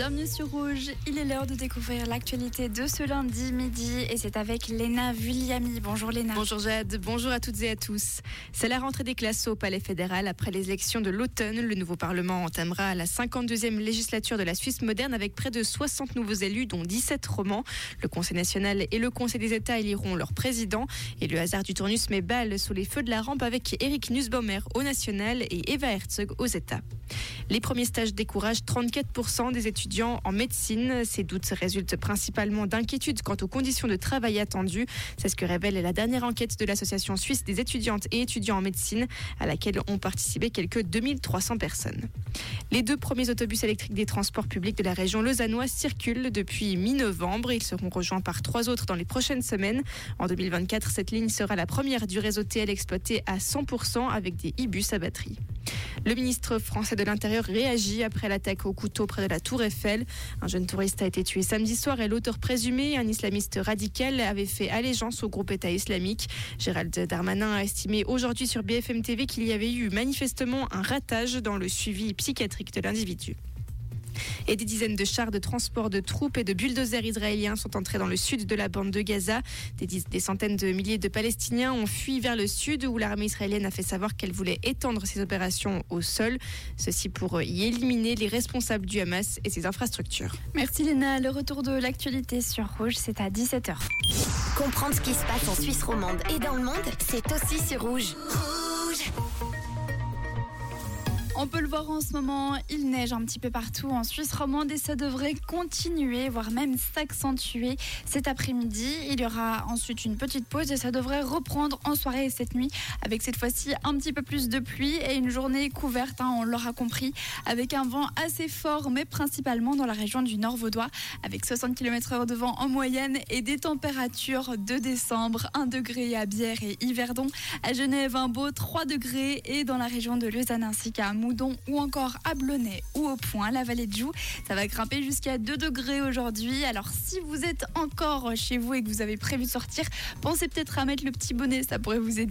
Bienvenue sur Rouge. Il est l'heure de découvrir l'actualité de ce lundi midi et c'est avec Léna Vulliami. Bonjour Léna. Bonjour Jade, bonjour à toutes et à tous. C'est la rentrée des classes au Palais fédéral après les élections de l'automne. Le nouveau Parlement entamera la 52e législature de la Suisse moderne avec près de 60 nouveaux élus, dont 17 romans. Le Conseil national et le Conseil des États éliront leur président. Et le hasard du tournus met balle sous les feux de la rampe avec Eric Nussbaumer au national et Eva Herzog aux États. Les premiers stages découragent 34% des étudiants en médecine. Ces doutes résultent principalement d'inquiétudes quant aux conditions de travail attendues. C'est ce que révèle la dernière enquête de l'Association suisse des étudiantes et étudiants en médecine, à laquelle ont participé quelques 2300 personnes. Les deux premiers autobus électriques des transports publics de la région lausannoise circulent depuis mi-novembre. Ils seront rejoints par trois autres dans les prochaines semaines. En 2024, cette ligne sera la première du réseau TL exploité à 100% avec des e-bus à batterie. Le ministre français de l'Intérieur réagit après l'attaque au couteau près de la Tour Eiffel. Un jeune touriste a été tué samedi soir et l'auteur présumé, un islamiste radical, avait fait allégeance au groupe État islamique. Gérald Darmanin a estimé aujourd'hui sur BFM TV qu'il y avait eu manifestement un ratage dans le suivi psychiatrique de l'individu et des dizaines de chars de transport de troupes et de bulldozers israéliens sont entrés dans le sud de la bande de Gaza. Des, centaines de milliers de Palestiniens ont fui vers le sud où l'armée israélienne a fait savoir qu'elle voulait étendre ses opérations au sol. Ceci pour y éliminer les responsables du Hamas et ses infrastructures. Merci Léna. Le retour de l'actualité sur Rouge, c'est à 17h. Comprendre ce qui se passe en Suisse romande et dans le monde, c'est aussi sur Rouge. On peut le voir en ce moment, il neige un petit peu partout en Suisse romande et ça devrait continuer, voire même s'accentuer cet après-midi. Il y aura ensuite une petite pause et ça devrait reprendre en soirée et cette nuit avec cette fois-ci un petit peu plus de pluie et une journée couverte, hein, on l'aura compris, avec un vent assez fort mais principalement dans la région du Nord Vaudois avec 60 km h de vent en moyenne et des températures de décembre, 1 degré à Bière et Yverdon, à Genève un beau 3 degrés et dans la région de Lausanne ainsi qu'à Mou ou encore à Blonay ou au Point, la vallée de Joux. Ça va grimper jusqu'à 2 degrés aujourd'hui. Alors si vous êtes encore chez vous et que vous avez prévu de sortir, pensez peut-être à mettre le petit bonnet, ça pourrait vous aider.